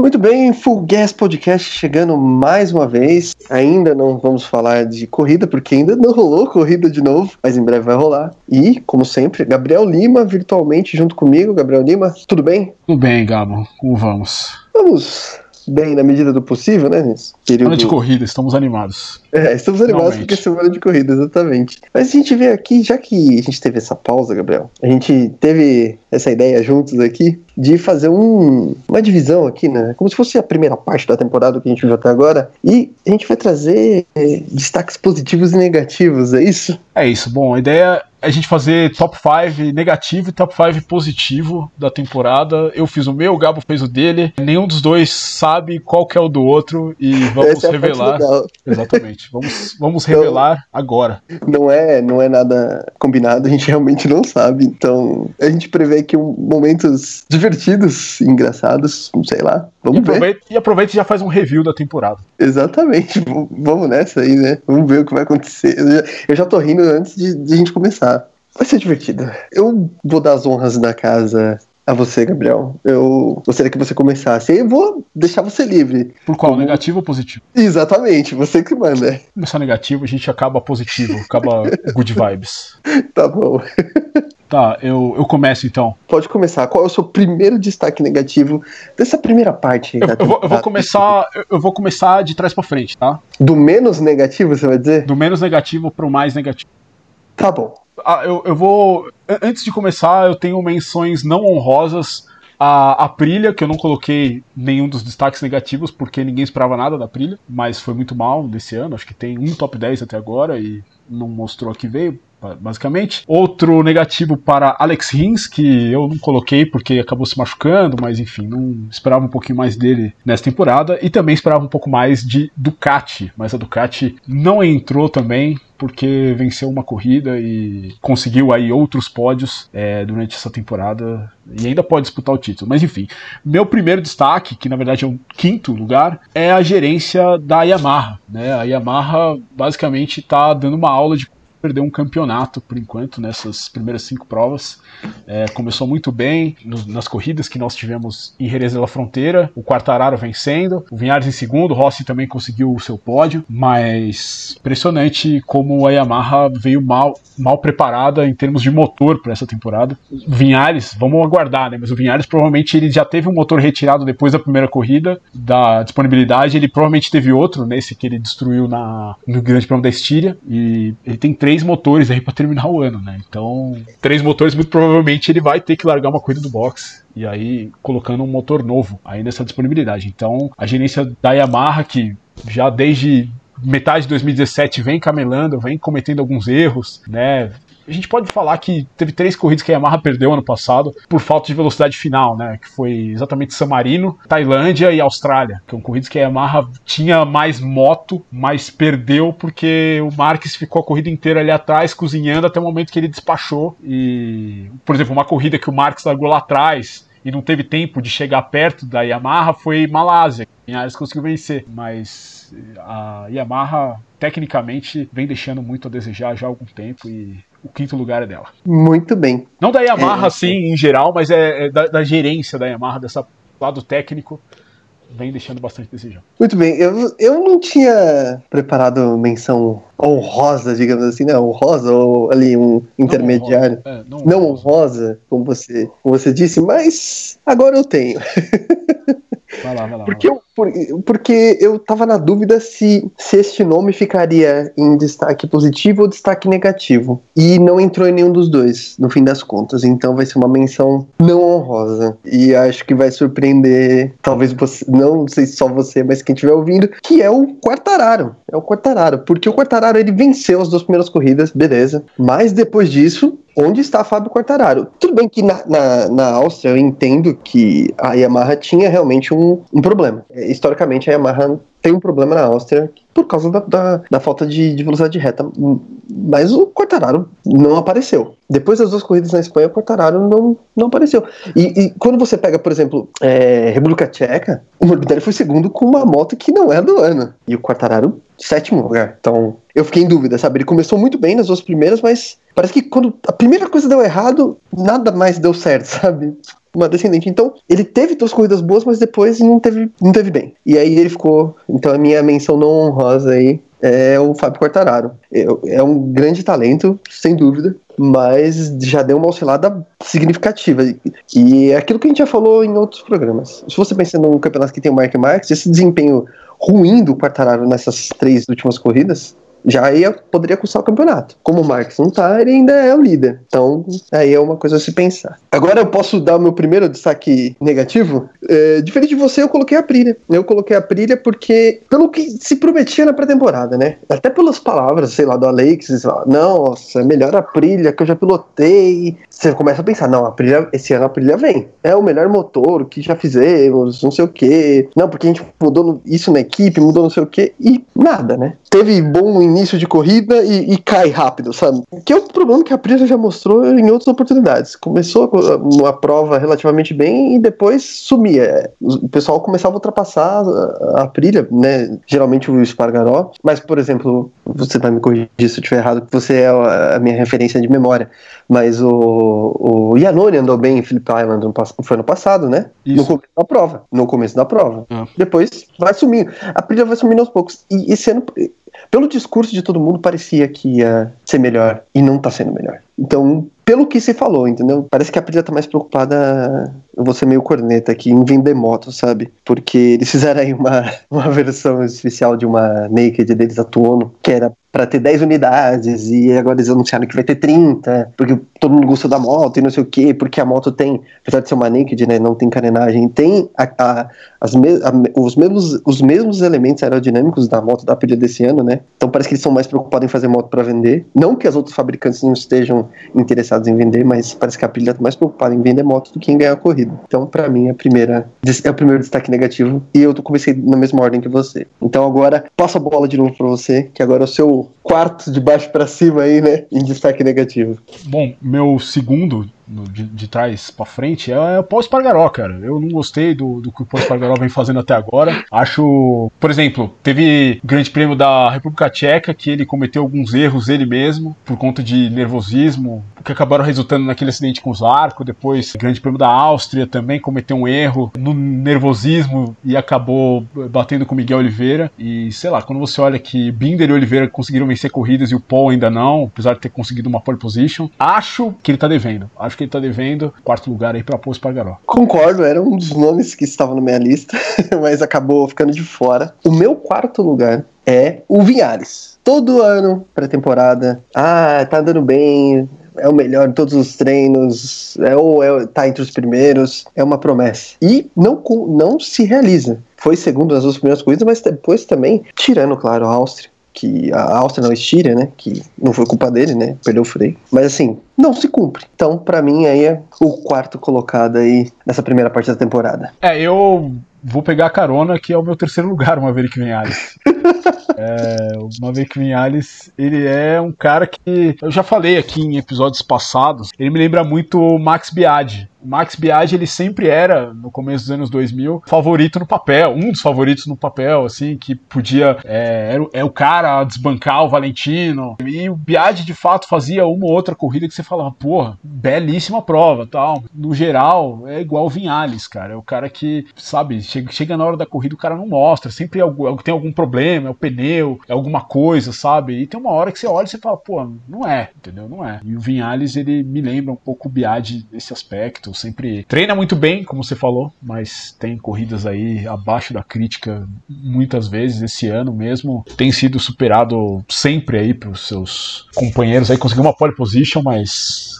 Muito bem, Full Gas Podcast chegando mais uma vez. Ainda não vamos falar de corrida, porque ainda não rolou corrida de novo, mas em breve vai rolar. E, como sempre, Gabriel Lima virtualmente junto comigo. Gabriel Lima, tudo bem? Tudo bem, Gabo. Como vamos? Vamos bem na medida do possível, né? Período... Semana de corrida, estamos animados. É, estamos animados porque é semana de corrida, exatamente. Mas a gente vê aqui, já que a gente teve essa pausa, Gabriel, a gente teve essa ideia juntos aqui de fazer um, uma divisão aqui, né? Como se fosse a primeira parte da temporada que a gente viu até agora. E a gente vai trazer é, destaques positivos e negativos, é isso? É isso. Bom, a ideia é a gente fazer top 5 negativo e top 5 positivo da temporada. Eu fiz o meu, o Gabo fez o dele. Nenhum dos dois sabe qual que é o do outro e vamos é revelar. Exatamente. Vamos, vamos então, revelar agora. Não é, não é nada combinado, a gente realmente não sabe. Então, a gente prevê que um, momentos divertidos, engraçados, sei lá. Vamos e aproveita, ver. E aproveita e já faz um review da temporada. Exatamente. Vamos nessa aí, né? Vamos ver o que vai acontecer. Eu já, eu já tô rindo antes de, de a gente começar. Vai ser divertido. Eu vou dar as honras da casa a você, Gabriel. Eu gostaria que você começasse. Eu vou deixar você livre. Por qual? Como... Negativo ou positivo? Exatamente, você que manda. Começar negativo, a gente acaba positivo, acaba good vibes. Tá bom. Tá, eu, eu começo então. Pode começar. Qual é o seu primeiro destaque negativo dessa primeira parte? Eu, eu, vou, eu vou, começar. Eu vou começar de trás para frente, tá? Do menos negativo, você vai dizer? Do menos negativo pro mais negativo. Tá bom. Ah, eu, eu vou. Antes de começar, eu tenho menções não honrosas a Aprilia, que eu não coloquei nenhum dos destaques negativos, porque ninguém esperava nada da Aprilia, mas foi muito mal desse ano. Acho que tem um top 10 até agora e não mostrou que veio basicamente. Outro negativo para Alex Rins, que eu não coloquei porque acabou se machucando, mas enfim, não esperava um pouquinho mais dele nessa temporada. E também esperava um pouco mais de Ducati, mas a Ducati não entrou também porque venceu uma corrida e conseguiu aí outros pódios é, durante essa temporada e ainda pode disputar o título. Mas enfim, meu primeiro destaque, que na verdade é o quinto lugar, é a gerência da Yamaha. Né? A Yamaha basicamente está dando uma aula de perdeu um campeonato por enquanto nessas primeiras cinco provas. É, começou muito bem no, nas corridas que nós tivemos em Jerez da Fronteira, o Quartararo vencendo, o Vinhares em segundo, o Rossi também conseguiu o seu pódio, mas impressionante como a Yamaha veio mal, mal preparada em termos de motor para essa temporada. O Vinhares, vamos aguardar, né? Mas o Vinhares provavelmente ele já teve um motor retirado depois da primeira corrida, da disponibilidade, ele provavelmente teve outro nesse que ele destruiu na, no Grande Prêmio da Estíria, e ele tem três três motores aí para terminar o ano, né? Então, três motores, muito provavelmente ele vai ter que largar uma corrida do box e aí colocando um motor novo aí nessa disponibilidade. Então, a gerência da Yamaha, que já desde metade de 2017 vem camelando, vem cometendo alguns erros, né? A gente pode falar que teve três corridas que a Yamaha perdeu ano passado por falta de velocidade final, né? Que foi exatamente San Marino, Tailândia e Austrália. Que são corridas que a Yamaha tinha mais moto, mas perdeu porque o Marques ficou a corrida inteira ali atrás, cozinhando até o momento que ele despachou. E, por exemplo, uma corrida que o Marques largou lá atrás e não teve tempo de chegar perto da Yamaha foi Malásia. Vinhares conseguiu vencer, mas a Yamaha tecnicamente vem deixando muito a desejar já há algum tempo e o quinto lugar é dela. Muito bem. Não da Yamaha, é, assim, em geral, mas é, é da, da, gerência da Yamaha, dessa lado técnico, vem deixando bastante desejar. Muito bem, eu, eu não tinha preparado menção honrosa, digamos assim, né? Honrosa ou ali um intermediário. Não honrosa, é, não, não honrosa como, você, como você disse, mas agora eu tenho. Vai lá, vai lá. Porque, eu, por, porque eu tava na dúvida se, se este nome ficaria em destaque positivo ou destaque negativo. E não entrou em nenhum dos dois, no fim das contas. Então vai ser uma menção não honrosa. E acho que vai surpreender, talvez você, não sei se só você, mas quem estiver ouvindo, que é o Quartararo. É o Quartararo. Porque o Quartararo ele venceu as duas primeiras corridas, beleza. Mas depois disso, onde está Fábio Quartararo. Tudo bem que na, na, na, Áustria eu entendo que a Yamaha tinha realmente um, um problema. É, historicamente, a Yamaha tem um problema na Áustria por causa da, da, da falta de, de, velocidade reta. Mas o Quartararo não apareceu. Depois das duas corridas na Espanha, o Quartararo não, não apareceu. E, e quando você pega, por exemplo, é, República Tcheca, o Morbidelli foi segundo com uma moto que não é do ano. E o Quartararo, sétimo lugar. Então, eu fiquei em dúvida, sabe? Ele começou muito bem nas duas primeiras, mas parece que quando a primeira coisa deu errado, nada mais deu certo, sabe? uma descendente. Então, ele teve duas corridas boas, mas depois não teve, não teve bem. E aí ele ficou. Então, a minha menção não honrosa aí é o Fábio Quartararo. É, é um grande talento, sem dúvida, mas já deu uma oscilada significativa. E é aquilo que a gente já falou em outros programas. Se você pensa num campeonato que tem o Mark Marques, esse desempenho ruim do Quartararo nessas três últimas corridas já ia, poderia custar o campeonato. Como o Marques não tá, ele ainda é o líder. Então, aí é uma coisa a se pensar. Agora eu posso dar o meu primeiro destaque negativo? É, diferente de você, eu coloquei a Prilha. Eu coloquei a Prilha porque, pelo que se prometia na pré-temporada, né? Até pelas palavras, sei lá, do Alex, nossa, é melhor a Prilha que eu já pilotei. Você começa a pensar, não, a Prilha, esse ano a Prilha vem. É o melhor motor que já fizemos, não sei o quê. Não, porque a gente mudou isso na equipe, mudou não sei o quê. E nada, né? Teve bom início de corrida e, e, cai rápido, sabe? Que é o problema que a Aprilia já mostrou em outras oportunidades. Começou uma prova relativamente bem e depois sumia. O pessoal começava a ultrapassar a Aprilia, né? Geralmente o Espargaró. Mas, por exemplo, você vai me corrigir se eu estiver errado, você é a minha referência de memória. Mas o, o Iannone andou bem em Phillip Island no, foi no passado, né? Isso. No começo da prova. No começo da prova. É. Depois vai sumindo. A Aprilia vai sumindo aos poucos. E esse ano pelo discurso de todo mundo, parecia que ia ser melhor e não tá sendo melhor. Então, pelo que se falou, entendeu? Parece que a Priscila tá mais preocupada, eu vou ser meio corneta aqui, em vender moto, sabe? Porque eles fizeram aí uma, uma versão especial de uma Naked deles atuando, que era para ter 10 unidades e agora eles anunciaram que vai ter 30, porque todo mundo gostou da moto e não sei o que, porque a moto tem, apesar de ser uma naked, né, não tem carenagem, tem a, a, as me, a, os, mesmos, os mesmos elementos aerodinâmicos da moto da pilha desse ano, né? Então parece que eles são mais preocupados em fazer moto para vender. Não que as outros fabricantes não estejam interessados em vender, mas parece que a pilha tá mais preocupada em vender moto do que em ganhar a corrida. Então, para mim, a primeira é o primeiro destaque negativo e eu comecei na mesma ordem que você. Então agora passo a bola de novo para você, que agora é o seu quarto de baixo para cima aí, né, em destaque negativo. Bom, meu segundo no, de, de, trás para frente é, é, o Paul Espargaró, cara. Eu não gostei do, do que o Paul Espargaró vem fazendo até agora. Acho, por exemplo, teve o Grande Prêmio da República Tcheca que ele cometeu alguns erros ele mesmo por conta de nervosismo, que acabaram resultando naquele acidente com os arcos. Depois, o Grande Prêmio da Áustria também cometeu um erro no nervosismo e acabou batendo com Miguel Oliveira. E sei lá, quando você olha que Binder e Oliveira conseguiram vencer corridas e o Paul ainda não, apesar de ter conseguido uma pole position, acho que ele tá devendo. Acho que ele tá devendo. Quarto lugar aí pra Paul Espargaró. Concordo, era um dos nomes que estavam na minha lista, mas acabou ficando de fora. O meu quarto lugar é o Vinhares. Todo ano, pré-temporada, ah, tá andando bem, é o melhor em todos os treinos, é ou é, tá entre os primeiros, é uma promessa. E não, não se realiza. Foi segundo nas duas primeiras corridas, mas depois também, tirando, claro, a Áustria que a Áustria não estira, né? Que não foi culpa dele, né? Perdeu o freio. Mas assim, não se cumpre. Então, para mim, aí é o quarto colocado aí nessa primeira parte da temporada. É, eu vou pegar a carona, que é o meu terceiro lugar, o Maverick Vinhales. é, o Maverick Vinhales, ele é um cara que eu já falei aqui em episódios passados, ele me lembra muito o Max Biaggi. O Max Biaggi, ele sempre era, no começo dos anos 2000, favorito no papel, um dos favoritos no papel, assim, que podia, é, era, é o cara a desbancar o Valentino. E o Biaggi, de fato, fazia uma ou outra corrida que você falava, porra, belíssima prova, tal. No geral, é igual o Vinhales, cara. É o cara que, sabe, chega, chega na hora da corrida, o cara não mostra, sempre é tem algum problema, é o pneu, é alguma coisa, sabe? E tem uma hora que você olha e você fala, pô, não é, entendeu? Não é. E o Vinhales, ele me lembra um pouco o Biaggi nesse aspecto sempre treina muito bem, como você falou, mas tem corridas aí abaixo da crítica muitas vezes esse ano mesmo. Tem sido superado sempre aí pelos seus companheiros aí, conseguiu uma pole position, mas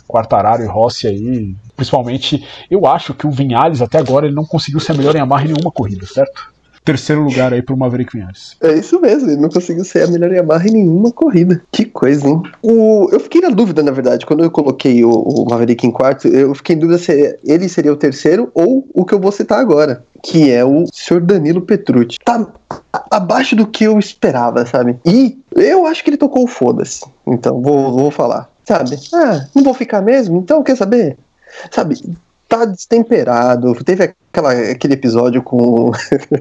Quartararo e Rossi aí, principalmente, eu acho que o Vinhales até agora ele não conseguiu ser melhor em amarra em nenhuma corrida, certo? terceiro lugar aí pro Maverick Vinhares. É isso mesmo, ele não conseguiu ser a melhor Yamaha em nenhuma corrida. Que coisa, hein? O, eu fiquei na dúvida, na verdade, quando eu coloquei o, o Maverick em quarto, eu fiquei em dúvida se ele seria o terceiro ou o que eu vou citar agora, que é o Sr. Danilo Petrucci. Tá abaixo do que eu esperava, sabe? E eu acho que ele tocou o foda-se. Então, vou, vou falar. Sabe? Ah, não vou ficar mesmo? Então, quer saber? Sabe, tá destemperado. Teve aquela, aquele episódio com,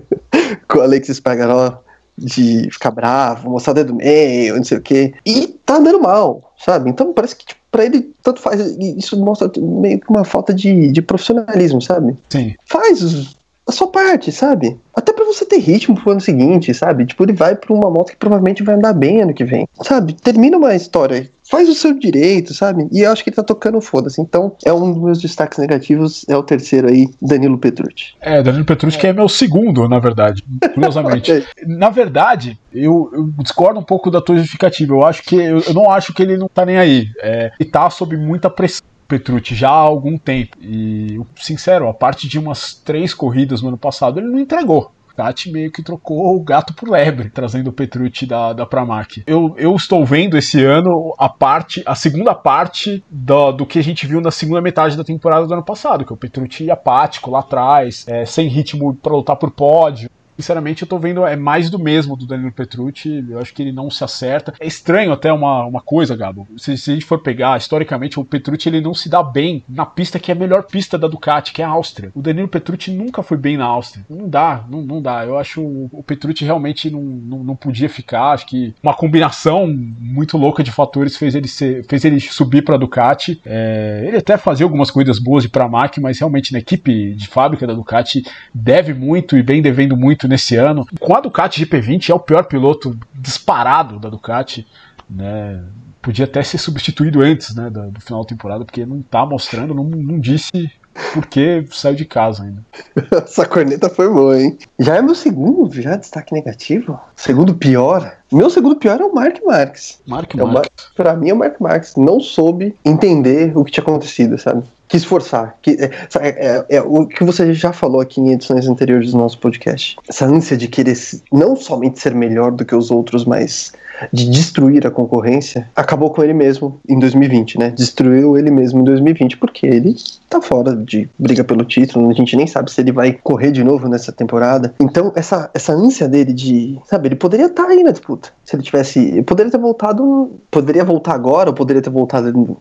com o Alex Spagaró de ficar bravo, mostrar o dedo meio, não sei o quê. E tá andando mal, sabe? Então parece que tipo, pra ele tanto faz. Isso mostra meio que uma falta de, de profissionalismo, sabe? Sim. Faz a sua parte, sabe? Até para você ter ritmo pro ano seguinte, sabe? Tipo, ele vai pra uma moto que provavelmente vai andar bem ano que vem, sabe? Termina uma história faz o seu direito, sabe? E eu acho que ele tá tocando foda-se. Então, é um dos meus destaques negativos, é o terceiro aí, Danilo Petrucci. É, Danilo Petrucci é. que é meu segundo, na verdade, curiosamente. Na verdade, eu, eu, discordo um pouco da tua justificativa. Eu acho que eu, eu, não acho que ele não tá nem aí. É, ele tá sob muita pressão. Petrucci já há algum tempo. E, sincero, a parte de umas três corridas no ano passado, ele não entregou. Ducati meio que trocou o gato por lebre, trazendo o Petrucci da, da Pramac. Eu, eu estou vendo esse ano a parte, a segunda parte do, do que a gente viu na segunda metade da temporada do ano passado, que é o Petrucci apático lá atrás, é, sem ritmo para lutar por pódio, sinceramente, eu tô vendo é mais do mesmo do Danilo Petrucci. Eu acho que ele não se acerta. É estranho até uma, uma coisa, Gabo. Se, se a gente for pegar, historicamente, o Petrucci ele não se dá bem na pista que é a melhor pista da Ducati, que é a Áustria. O Danilo Petrucci nunca foi bem na Áustria. Não dá, não, não dá. Eu acho o, Petrucci realmente não, não, não, podia ficar. Acho que uma combinação muito louca de fatores fez ele, ser, fez ele subir para a Ducati. É, ele até fazia algumas corridas boas de Pramac, mas realmente na equipe de fábrica da Ducati deve muito e bem devendo muito nesse ano. Com a Ducati GP20 é o pior piloto disparado da Ducati, né? Podia até ser substituído antes né, do, do final da temporada, porque não tá mostrando, não, não disse porque saiu de casa ainda. Essa corneta foi boa, hein? Já é meu segundo, já destaque negativo? Segundo pior? Meu segundo pior é o Mark Marques. Mark é Marques. Pra mim é o Mark Marques. Não soube entender o que tinha acontecido, sabe? Quis forçar. Que, é, é, é, o que você já falou aqui em edições anteriores do nosso podcast. Essa ânsia de querer não somente ser melhor do que os outros, mas de destruir a concorrência, acabou com ele mesmo em 2020, né? Destruiu ele mesmo em 2020, porque ele tá fora de briga pelo título, a gente nem sabe se ele vai correr de novo nessa temporada. Então, essa, essa ânsia dele de, sabe, ele poderia estar tá aí na disputa. Se ele tivesse, poderia ter voltado, poderia voltar agora, ou poderia ter voltado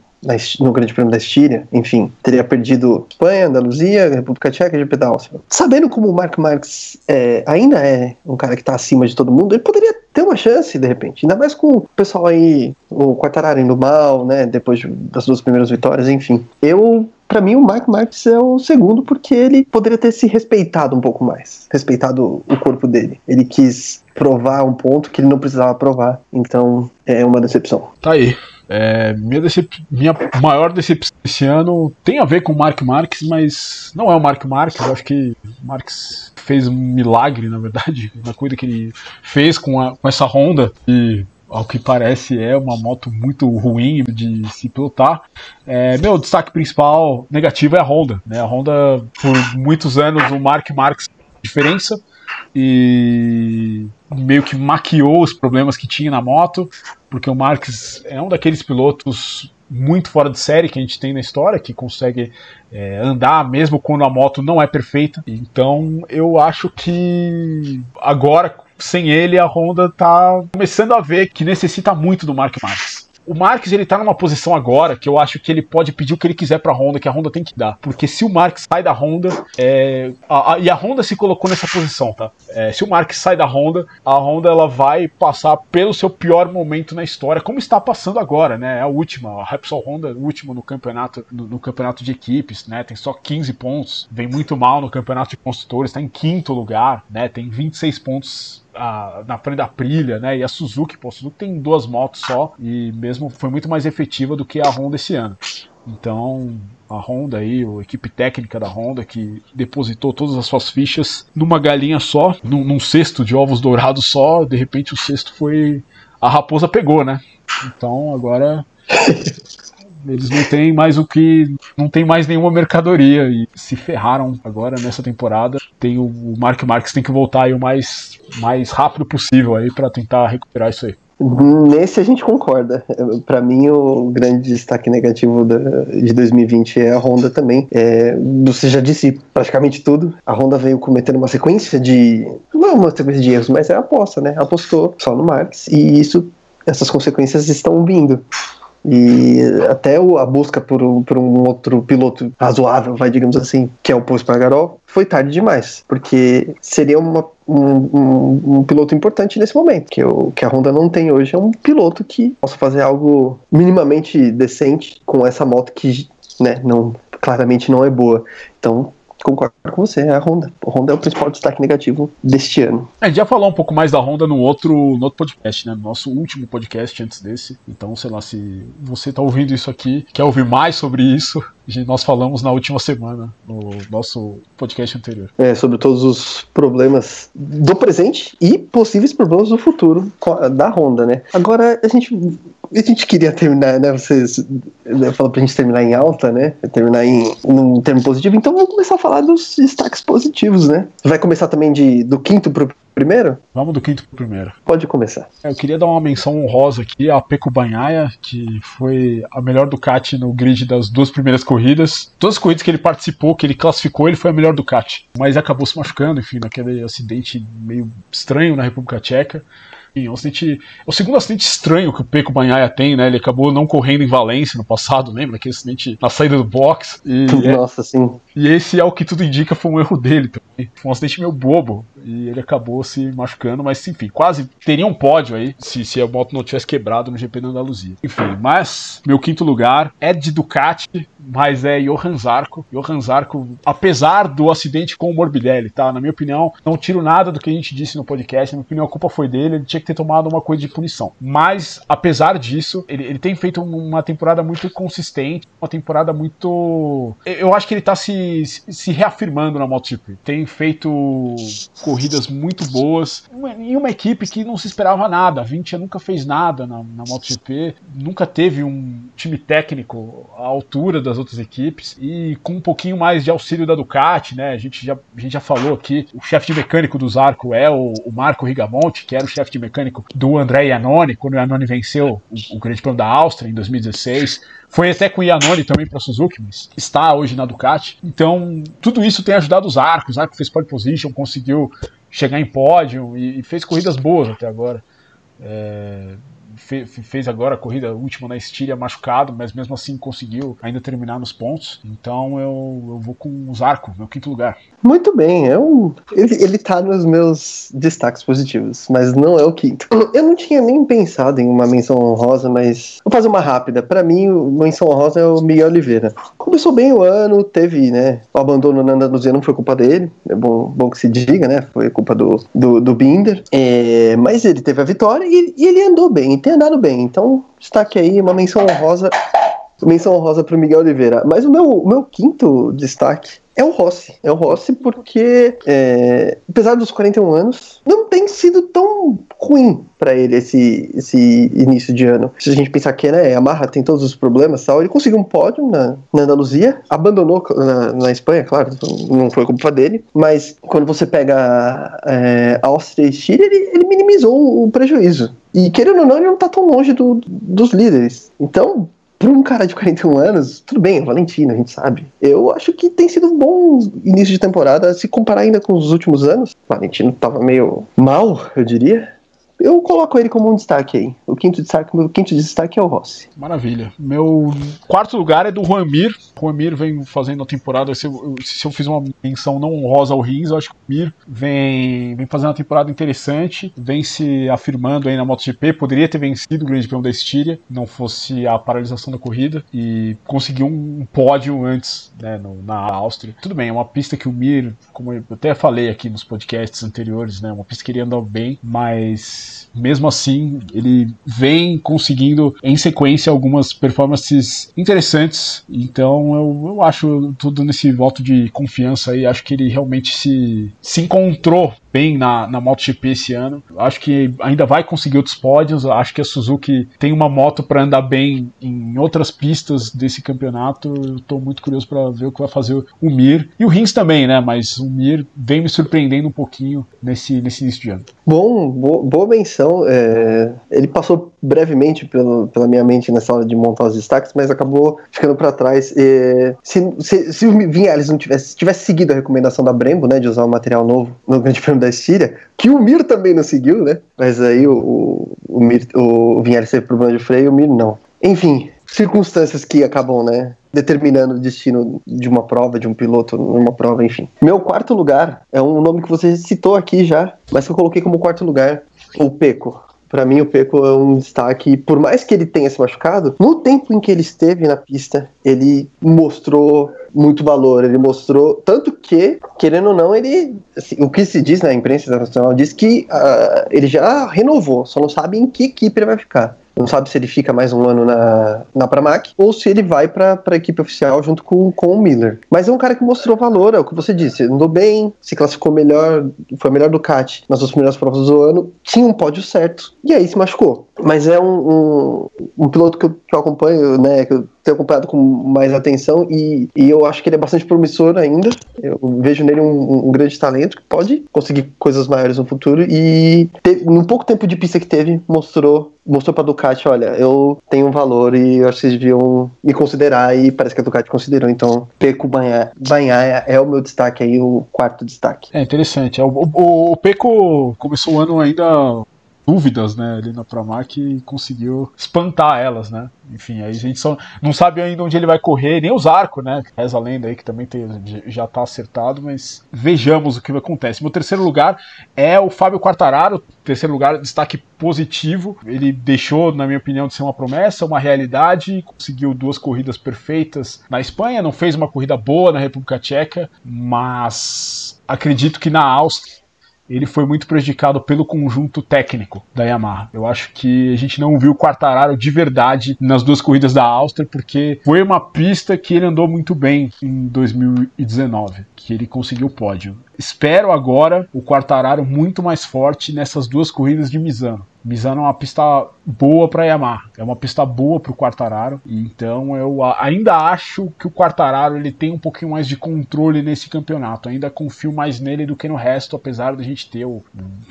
no Grande Prêmio da Estíria, enfim, teria perdido Espanha, Andaluzia, República Tcheca e GP da Áustria. Sabendo como o Mark Marques é, ainda é um cara que está acima de todo mundo, ele poderia ter uma chance, de repente. Ainda mais com o pessoal aí, o Quartararo indo mal, né, depois das duas primeiras vitórias, enfim. Eu para mim o Mark Marques é o segundo porque ele poderia ter se respeitado um pouco mais, respeitado o corpo dele. Ele quis provar um ponto que ele não precisava provar, então é uma decepção. Tá aí. É, minha, minha maior decepção esse ano tem a ver com o Mark Marques, mas não é o Mark Marques. Eu acho que o Marques fez um milagre, na verdade, na coisa que ele fez com, a, com essa Honda. E ao que parece é uma moto muito ruim de se pilotar. É, meu destaque principal negativo é a Honda. Né? A Honda, por muitos anos, o Mark Marques diferença e meio que maquiou os problemas que tinha na moto, porque o Marques é um daqueles pilotos muito fora de série que a gente tem na história, que consegue é, andar mesmo quando a moto não é perfeita. Então eu acho que agora, sem ele, a Honda tá começando a ver que necessita muito do Mark Marques. O Marques ele tá numa posição agora que eu acho que ele pode pedir o que ele quiser pra Honda, que a Honda tem que dar. Porque se o Marques sai da Honda, é, a, a, e a Honda se colocou nessa posição, tá? É, se o Marques sai da Honda, a Honda ela vai passar pelo seu pior momento na história, como está passando agora, né? É a última, a Repsol Honda, o último no campeonato, no, no, campeonato de equipes, né? Tem só 15 pontos, vem muito mal no campeonato de construtores, está em quinto lugar, né? Tem 26 pontos a, na frente da Aprilia, né? E a Suzuki, pô, a Suzuki tem duas motos só e mesmo foi muito mais efetiva do que a Honda esse ano. Então, a Honda aí, a equipe técnica da Honda que depositou todas as suas fichas numa galinha só, num, num cesto de ovos dourados só, de repente o cesto foi a raposa pegou, né? Então, agora Eles não têm mais o que. Não tem mais nenhuma mercadoria e se ferraram agora nessa temporada. Tem o, o Mark Marques tem que voltar aí o mais, mais rápido possível aí para tentar recuperar isso aí. Nesse a gente concorda. Para mim, o grande destaque negativo da, de 2020 é a Honda também. É, você já disse praticamente tudo. A Honda veio cometendo uma sequência de. Não uma sequência de erros, mas é aposta, né? Apostou só no Marques. E isso, essas consequências estão vindo E até o, a busca por um, por um outro piloto razoável, vai, digamos assim, que é o Posto Pagarol, foi tarde demais, porque seria uma, um, um, um, piloto importante nesse momento, que, que a Honda não tem hoje é um piloto que possa fazer algo minimamente decente com essa moto que né, não, claramente não é boa. Então concordo com você, é a Honda. A Honda é o principal destaque negativo deste ano. A gente já falou um pouco mais da Honda no outro, no outro podcast, né? No nosso último podcast antes desse. Então, sei lá, se você tá ouvindo isso aqui, quer ouvir mais sobre isso, nós falamos na última semana, no nosso podcast anterior. É, sobre todos os problemas do presente e possíveis problemas do futuro da Honda, né? Agora, a gente a gente queria terminar, né? Vocês né, falou pra gente terminar em alta, né? Terminar em um termo positivo. Então vamos começar a falar dos destaques positivos, né? Vai começar também de, do quinto pro primeiro? Vamos do quinto pro primeiro. Pode começar. Eu queria dar uma menção honrosa aqui a Peco Banhaia, que foi a melhor Ducati no grid das duas primeiras corridas. Todas as corridas que ele participou, que ele classificou, ele foi a melhor Ducati. Mas acabou se machucando, enfim, naquele acidente meio estranho na República Tcheca. É um acidente. É o segundo acidente estranho que o Peco Banhaia tem, né? Ele acabou não correndo em Valência no passado, lembra? Aquele acidente na saída do box. E Nossa, é... sim. E esse, ao que tudo indica, foi um erro dele também. Foi um acidente meio bobo. E ele acabou se machucando, mas enfim, quase teria um pódio aí se, se a moto não tivesse quebrado no GP da Andaluzia. Enfim, mas meu quinto lugar é de Ducati, mas é Johan Zarco. Johan Zarco, apesar do acidente com o Morbidelli, tá? Na minha opinião, não tiro nada do que a gente disse no podcast. Na minha opinião, a culpa foi dele. Ele tinha que ter tomado uma coisa de punição. Mas, apesar disso, ele, ele tem feito uma temporada muito consistente, uma temporada muito. Eu acho que ele tá se, se reafirmando na MotoGP. Tem feito corridas muito boas em uma equipe que não se esperava nada. A Vintia nunca fez nada na, na MotoGP, nunca teve um time técnico à altura das outras equipes e com um pouquinho mais de auxílio da Ducati, né? A gente já, a gente já falou aqui, o chefe de mecânico do Zarco é o, o Marco Rigamonte, que era o chefe de mecânico mecânico do André Iannone, quando o Iannone venceu o, o Grande Prêmio da Áustria em 2016. Foi até com o Iannone também para Suzuki, mas está hoje na Ducati. Então, tudo isso tem ajudado os arcos. O Arco fez pole position, conseguiu chegar em pódio e, e fez corridas boas até agora. É, fez agora a corrida última na Estíria machucado, mas mesmo assim conseguiu ainda terminar nos pontos. Então eu, eu vou com o Zarco, meu quinto lugar. Muito bem, um, ele, ele tá nos meus destaques positivos, mas não é o quinto. Eu não tinha nem pensado em uma menção honrosa, mas vou fazer uma rápida. Para mim, menção honrosa é o Miguel Oliveira. Começou bem o ano, teve, né? O abandono na Andaluzia não foi culpa dele, é bom, bom que se diga, né? Foi culpa do, do, do Binder. É, mas ele teve a vitória e, e ele andou bem, tem andado bem. Então, destaque aí, uma menção honrosa. Menção honrosa para o Miguel Oliveira. Mas o meu, o meu quinto destaque é o Rossi. É o Rossi porque, é, apesar dos 41 anos, não tem sido tão ruim para ele esse, esse início de ano. Se a gente pensar que né, a Marra tem todos os problemas tal, ele conseguiu um pódio na, na Andaluzia, abandonou na, na Espanha, claro, não foi culpa dele, mas quando você pega é, Áustria e Chile, ele, ele minimizou o prejuízo. E querendo ou não, ele não tá tão longe do, dos líderes. Então, para um cara de 41 anos, tudo bem, é Valentino, a gente sabe. Eu acho que tem sido um bom início de temporada, se comparar ainda com os últimos anos. O Valentino tava meio mal, eu diria eu coloco ele como um destaque aí. O quinto destaque, meu quinto destaque é o Rossi. Maravilha. Meu quarto lugar é do Juan Mir. Juan Mir vem fazendo a temporada. Se eu, se eu fiz uma menção não honrosa ao Rins, eu acho que o Mir vem, vem fazendo uma temporada interessante, vem se afirmando aí na MotoGP. Poderia ter vencido o Grande Prêmio da Estíria, não fosse a paralisação da corrida, e conseguiu um pódio antes, né, no, na Áustria. Tudo bem, é uma pista que o Mir, como eu até falei aqui nos podcasts anteriores, né, uma pista que ele anda bem, mas mesmo assim, ele vem conseguindo em sequência algumas performances interessantes. Então eu, eu acho tudo nesse voto de confiança aí, acho que ele realmente se, se encontrou bem na, na MotoGP esse ano. Acho que ainda vai conseguir outros pódios. Acho que a Suzuki tem uma moto para andar bem em outras pistas desse campeonato. Estou muito curioso para ver o que vai fazer o Mir e o Rins também, né? Mas o Mir vem me surpreendendo um pouquinho nesse, nesse início de ano. Bom, boa, boa menção. É, ele passou brevemente pelo, pela minha mente nessa hora de montar os destaques, mas acabou ficando para trás. É, se, se, se, o Vinhales não tivesse, tivesse seguido a recomendação da Brembo, né, de usar um material novo no Grande Prêmio da Estíria, que o Mir também não seguiu, né? Mas aí o, o, o, Mir, o Vinhales teve problema de freio e o Mir não. Enfim, circunstâncias que acabam, né, determinando o destino de uma prova, de um piloto numa prova, enfim. Meu quarto lugar é um nome que você citou aqui já, mas que eu coloquei como quarto lugar, o Peco. Para mim, o Peco é um destaque. Por mais que ele tenha se machucado, no tempo em que ele esteve na pista, ele mostrou muito valor. Ele mostrou. Tanto que, querendo ou não, ele. Assim, o que se diz na imprensa internacional diz que uh, ele já renovou, só não sabe em que equipe ele vai ficar não sabe se ele fica mais um ano na, na Pramac ou se ele vai para a equipe oficial junto com, com o Miller. Mas é um cara que mostrou valor, é o que você disse, andou bem, se classificou melhor, foi melhor do CAT nas duas primeiras provas do ano, tinha um pódio certo, e aí se machucou. Mas é um, um, um piloto que eu, que eu acompanho, né, que eu tenho acompanhado com mais atenção e, e eu acho que ele é bastante promissor ainda. Eu vejo nele um, um grande talento que pode conseguir coisas maiores no futuro e teve, no pouco tempo de pista que teve, mostrou mostrou pra Ducati, olha, eu tenho um valor e eu acho que vocês deviam me considerar e parece que a Ducati considerou. Então, Peco Banhar, Banhar é o meu destaque aí, o quarto destaque. É interessante. O, o, o Peco começou o ano ainda dúvidas, né, ali na Pramac e conseguiu espantar elas, né? Enfim, aí a gente só não sabe ainda onde ele vai correr, nem os arcos, né? Reza a lenda aí que também tem, já tá acertado, mas vejamos o que acontece. Meu terceiro lugar é o Fábio Quartararo, terceiro lugar, destaque positivo. Ele deixou, na minha opinião, de ser uma promessa, uma realidade, conseguiu duas corridas perfeitas na Espanha, não fez uma corrida boa na República Tcheca, mas acredito que na Áustria ele foi muito prejudicado pelo conjunto técnico da Yamaha. Eu acho que a gente não viu o Quartararo de verdade nas duas corridas da Áustria, porque foi uma pista que ele andou muito bem em 2019, que ele conseguiu o pódio. Espero agora o Quartararo muito mais forte nessas duas corridas de Misano. Misano é uma pista boa para Yamaha, é uma pista boa para o Quartararo, então eu ainda acho que o Quartararo ele tem um pouquinho mais de controle nesse campeonato, ainda confio mais nele do que no resto, apesar da gente ter o,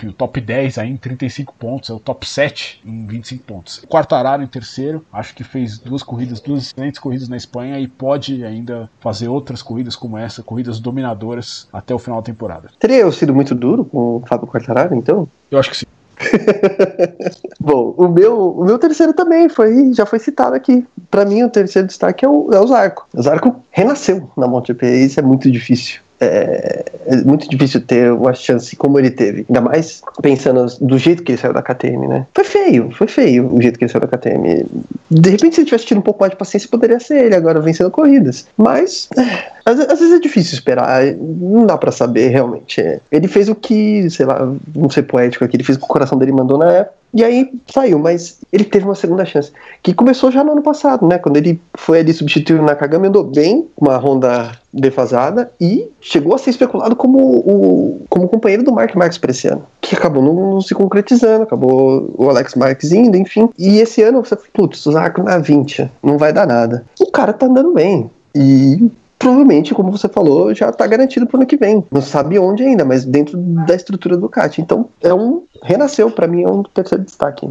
o, top 10 aí em 35 pontos, é o top 7 em 25 pontos. O Quartararo em terceiro, acho que fez duas corridas, duas excelentes corridas na Espanha e pode ainda fazer outras corridas como essa, corridas dominadoras até o final da temporada. Teria sido muito duro com o Fábio Quartararo, então? Eu acho que sim. Bom, o meu, o meu terceiro também foi, já foi citado aqui. Para mim, o terceiro destaque é o, é o Zarco. O Zarco renasceu na MotoGP, isso é muito difícil é, é, muito difícil ter uma chance como ele teve. Ainda mais pensando do jeito que ele saiu da KTM, né? Foi feio, foi feio o jeito que ele saiu da KTM. De repente, se ele tivesse tido um pouco mais de paciência, poderia ser ele agora vencendo corridas. Mas, é, às, às, vezes é difícil esperar, não dá para saber realmente. Ele fez o que, sei lá, não sei poético aqui, ele fez o que o coração dele mandou na época. E aí saiu, mas ele teve uma segunda chance, que começou já no ano passado, né? Quando ele foi ali substituir o Nakagami, andou bem, uma Honda defasada, e chegou a ser especulado como o como companheiro do Mark Marques para esse ano, que acabou não, não, se concretizando, acabou o Alex Marques indo, enfim. E esse ano você, putz, o Zarco na 20, não vai dar nada. O cara tá andando bem. E provavelmente, como você falou, já está garantido para o ano que vem. Não sabe onde ainda, mas dentro da estrutura do CAT. Então, é um. Renasceu, para mim, é um terceiro destaque.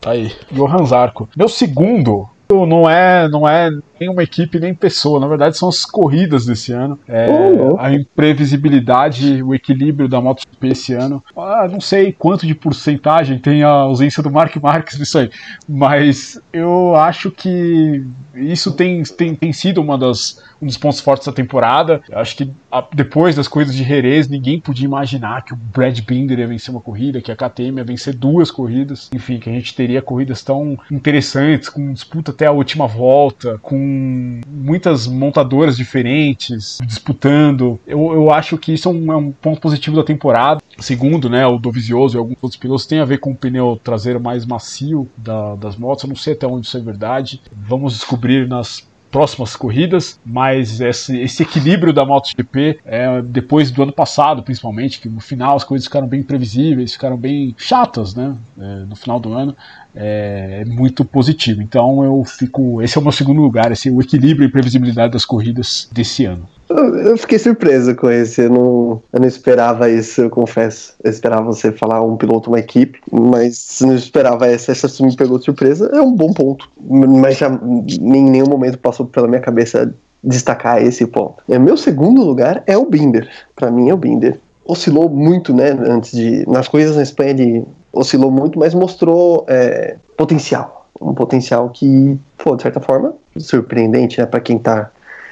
Tá aí. Johan Zarco. Meu segundo não é, não é nenhuma equipe nem pessoa, na verdade são as corridas desse ano. É, oh, a imprevisibilidade, o equilíbrio da MotoGP esse ano. Ah, não sei quanto de porcentagem tem a ausência do Mark Marques nisso aí, mas eu acho que isso tem, tem, tem sido uma das, um dos pontos fortes da temporada. Eu acho que a, depois das corridas de Jerez, ninguém podia imaginar que o Brad Binder ia vencer uma corrida, que a KTM ia vencer duas corridas, enfim, que a gente teria corridas tão interessantes, com disputa até a última volta, com muitas montadoras diferentes disputando. Eu, eu acho que isso é um, é um ponto positivo da temporada. Segundo, né, o Dovizioso e alguns outros pilotos tem a ver com o pneu traseiro mais macio da, das motos. Eu não sei até onde isso é verdade. Vamos descobrir nas próximas corridas, mas esse, esse equilíbrio da MotoGP, é, depois do ano passado, principalmente, que no final as coisas ficaram bem previsíveis, ficaram bem chatas, né, é, no final do ano, é, é, muito positivo. Então eu fico, esse é o meu segundo lugar, esse o equilíbrio e previsibilidade das corridas desse ano. Eu fiquei surpreso com esse, eu não, eu não esperava isso, eu confesso. Eu esperava você falar um piloto, uma equipe, mas não esperava essa, essa me pegou de surpresa, é um bom ponto. Mas já em nenhum momento passou pela minha cabeça destacar esse ponto. É, meu segundo lugar é o Binder, para mim é o Binder. Oscilou muito, né, antes de. Nas coisas na Espanha ele oscilou muito, mas mostrou é, potencial um potencial que, pô, de certa forma, surpreendente, né, para quem tá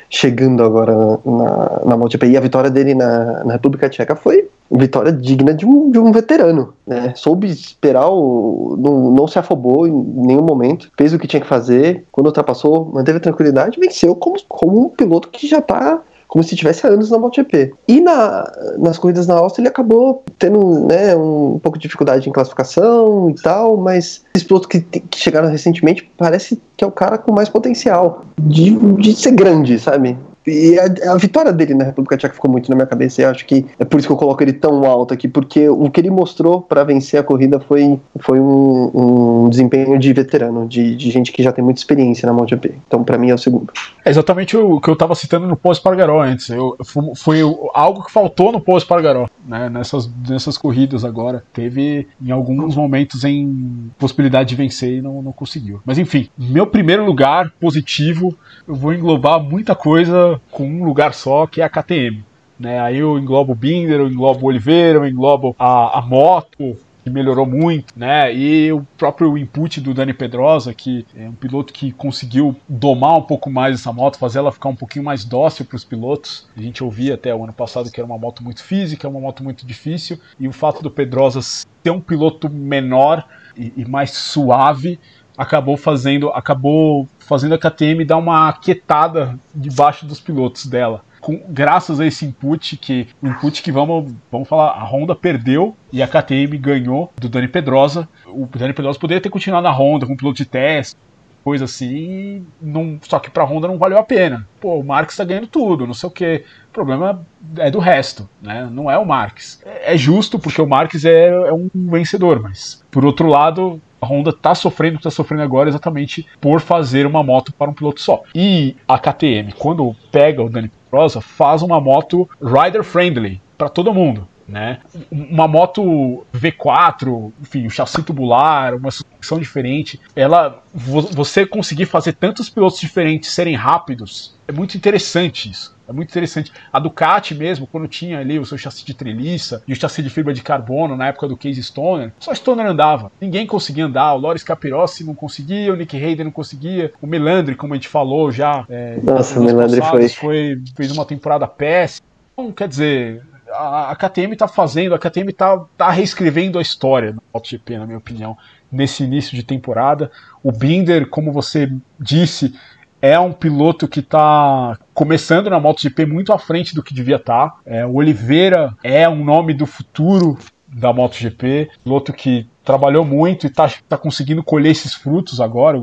chegando agora na, na MotoGP. E a vitória dele na, na República Tcheca foi vitória digna de um, de um veterano, né? Soube esperar, o, não, não se afobou em nenhum momento, fez o que tinha que fazer, quando ultrapassou, manteve a tranquilidade, venceu como, como um piloto que já tá como se tivesse anos na MotoGP. E na, nas corridas na Áustria ele acabou tendo né, um, pouco de dificuldade em classificação e tal, mas esses pilotos que, que chegaram recentemente parece que é o cara com mais potencial de, de ser grande, sabe? E a, a, vitória dele na República Tcheca ficou muito na minha cabeça. E acho que é por isso que eu coloco ele tão alto aqui, porque o que ele mostrou para vencer a corrida foi, foi um, um desempenho de veterano, de, de, gente que já tem muita experiência na MotoGP. Então, para mim, é o segundo. É exatamente o que eu estava citando no pós-Pargaró antes. Eu, foi, algo que faltou no pós-Pargaró, né? Nessas, nessas corridas agora. Teve em alguns momentos em possibilidade de vencer e não, não conseguiu. Mas enfim, meu primeiro lugar positivo, eu vou englobar muita coisa com um lugar só, que é a KTM. Né? Aí eu englobo o Binder, eu englobo o Oliveira, eu englobo a, a moto, que melhorou muito, né? E o próprio input do Dani Pedrosa, que é um piloto que conseguiu domar um pouco mais essa moto, fazer ela ficar um pouquinho mais dócil para os pilotos. A gente ouvia até o ano passado que era uma moto muito física, uma moto muito difícil, e o fato do Pedrosa ser um piloto menor e, e mais suave acabou fazendo, acabou fazendo a KTM dar uma quietada debaixo dos pilotos dela. Com, graças a esse input que input que vamos, vamos falar, a Honda perdeu e a KTM ganhou do Dani Pedrosa. O Dani Pedrosa poderia ter continuado na Honda com piloto de teste, coisa assim, não, só que pra Honda não valeu a pena. Pô, o Marx tá ganhando tudo, não sei o que. O problema é do resto, né? Não é o Marx. É, é justo porque o Marx é, é um vencedor, mas por outro lado, a Honda está sofrendo o que está sofrendo agora exatamente por fazer uma moto para um piloto só. E a KTM, quando pega o Dani Pedrosa, faz uma moto rider friendly para todo mundo. Né? Uma moto V4, enfim, um chassi tubular, uma suspensão diferente, ela você conseguir fazer tantos pilotos diferentes serem rápidos, é muito interessante isso. É muito interessante. A Ducati mesmo, quando tinha ali o seu chassi de treliça e o chassi de fibra de carbono na época do Case Stoner, só Stoner andava. Ninguém conseguia andar. O Loris Capirossi não conseguia, o Nick Hayden não conseguia. O Melandri, como a gente falou já. É, Nossa, o Melandri foi... foi. Fez uma temporada péssima. Então, quer dizer, a, KTM tá fazendo, a KTM tá, tá reescrevendo a história do MotoGP, na minha opinião, nesse início de temporada. O Binder, como você disse, é um piloto que está começando na MotoGP muito à frente do que devia estar. Tá. É, o Oliveira é um nome do futuro da MotoGP, piloto que trabalhou muito e está tá conseguindo colher esses frutos agora.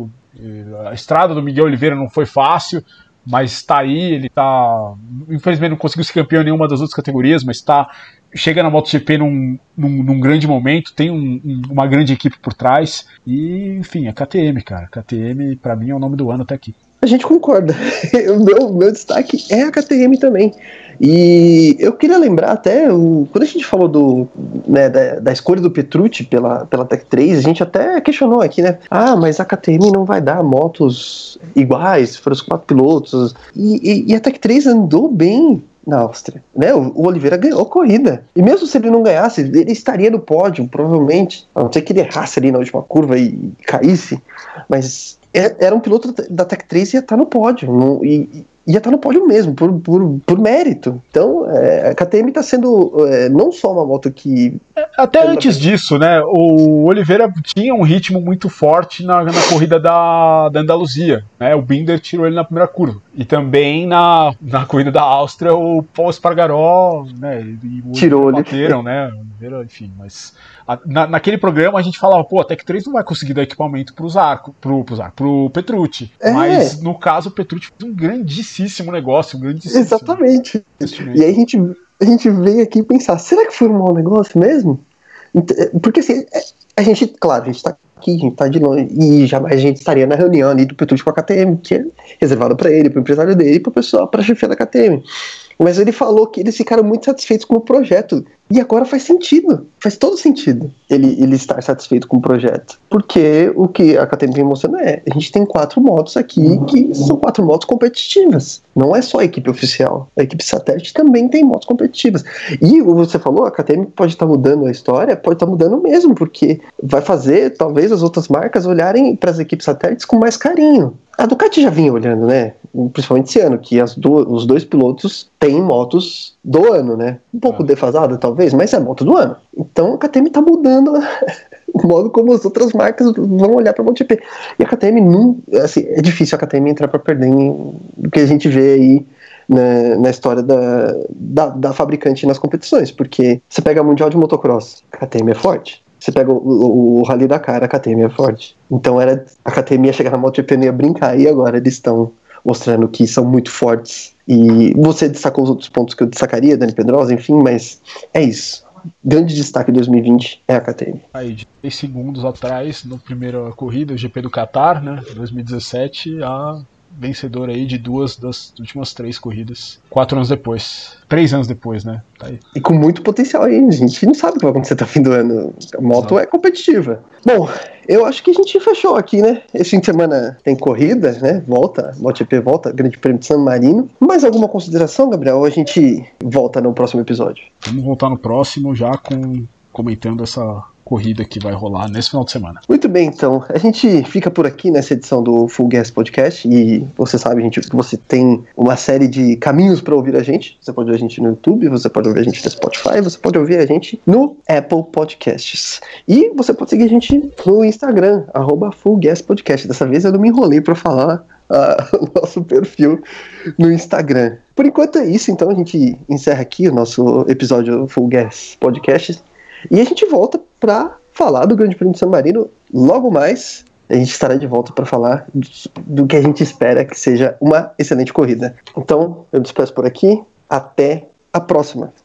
A estrada do Miguel Oliveira não foi fácil, mas está aí, ele está. Infelizmente não conseguiu ser campeão em nenhuma das outras categorias, mas está. Chega na MotoGP num, num, num grande momento, tem um, um, uma grande equipe por trás. E, enfim, é KTM, cara. KTM, para mim, é o nome do ano até aqui. A gente concorda. o meu, meu destaque é a KTM também. E eu queria lembrar até, o, quando a gente falou do, né, da, da, escolha do Petrucci pela, pela Tech 3, a gente até questionou aqui, né? Ah, mas a KTM não vai dar motos iguais para os quatro pilotos. E, e, e a Tech 3 andou bem na Áustria. Né? O, o, Oliveira ganhou corrida. E mesmo se ele não ganhasse, ele estaria no pódio, provavelmente. A não ser que ele errasse ali na última curva e, e caísse. Mas era um piloto da Tech 3 e ia estar no pódio. No, e, ia estar no pódio mesmo, por, por, por mérito. Então, é, a KTM está sendo é, não só uma moto que. É, até antes disso, né? O Oliveira tinha um ritmo muito forte na, na corrida da, da Andaluzia. Né, o Binder tirou ele na primeira curva. E também na, na corrida da Áustria, o Paul Espargaró né, e o tirou ele. bateram, né? Oliveira, enfim, mas na, naquele programa a gente falava, pô, a Tech 3 não vai conseguir dar equipamento pro Zarco, pro, pro, Zarco, pro Petrucci. É. Mas no caso, o Petrucci fez um grandíssimo negócio, um grandíssimo. Exatamente. E aí a gente, a gente veio aqui pensar, será que foi um mau negócio mesmo? É, porque assim, é, a gente, claro, a gente tá aqui, a gente tá de longe, e jamais a gente estaria na reunião ali do Petrucci com a KTM, que é reservado para ele, pro empresário dele, pro pessoal, pra chefia da KTM. Mas ele falou que eles ficaram muito satisfeitos com o projeto. E agora faz sentido. Faz todo sentido ele, ele estar satisfeito com o projeto. Porque o que a KTM vem mostrando é: a gente tem quatro motos aqui que são quatro motos competitivas. Não é só a equipe oficial. A equipe satélite também tem motos competitivas. E você falou, a KTM pode estar mudando a história, pode estar mudando mesmo, porque vai fazer talvez as outras marcas olharem para as equipes satélites com mais carinho. A Ducati já vinha olhando, né? Principalmente esse ano, que do, os dois pilotos têm motos do ano, né? Um pouco ah. defasada, talvez, mas é moto do ano. Então a KTM tá mudando o modo como as outras marcas vão olhar para a MotoGP. E a KTM não, assim, é difícil a KTM entrar para perder o que a gente vê aí na, na história da, da, da, fabricante nas competições, porque você pega a Mundial de Motocross, a KTM é forte. Você pega o, o, o Rally da cara, a KTM é forte. Então era a KTM ia chegar na MotoGP e ia brincar, e agora eles estão mostrando que são muito fortes. E você destacou os outros pontos que eu destacaria, Dani Pedrosa, enfim, mas é isso grande destaque de 2020 é a KTM. Aí, de 3 segundos atrás, no primeira corrida, o GP do Qatar, né, 2017, a vencedora aí de duas das últimas três corridas. Quatro anos depois. Três anos depois, né? Tá aí. E com muito potencial aí, a gente não sabe o que vai acontecer até o fim do ano. A moto é competitiva. Bom, eu acho que a gente fechou aqui, né? Esse fim de semana tem corrida, né? Volta, MotoGP volta, Grande Prêmio de San Marino. Mais alguma consideração, Gabriel? Ou a gente volta no próximo episódio? Vamos voltar no próximo já com comentando essa corrida que vai rolar nesse final de semana. Muito bem, então. A gente fica por aqui nessa edição do Full Gas Podcast e você sabe, gente, que você tem uma série de caminhos para ouvir a gente. Você pode ouvir a gente no YouTube, você pode ouvir a gente no Spotify, você pode ouvir a gente no Apple Podcasts. E você pode seguir a gente no Instagram, arroba Full Gas Podcast. Dessa vez eu não me enrolei para falar uh, o nosso perfil no Instagram. Por enquanto é isso, então a gente encerra aqui o nosso episódio Full Gas Podcast. E a gente volta para falar do Grande Prêmio de San Marino logo mais. A gente estará de volta para falar do, do que a gente espera que seja uma excelente corrida. Então, eu me despeço por aqui. Até a próxima.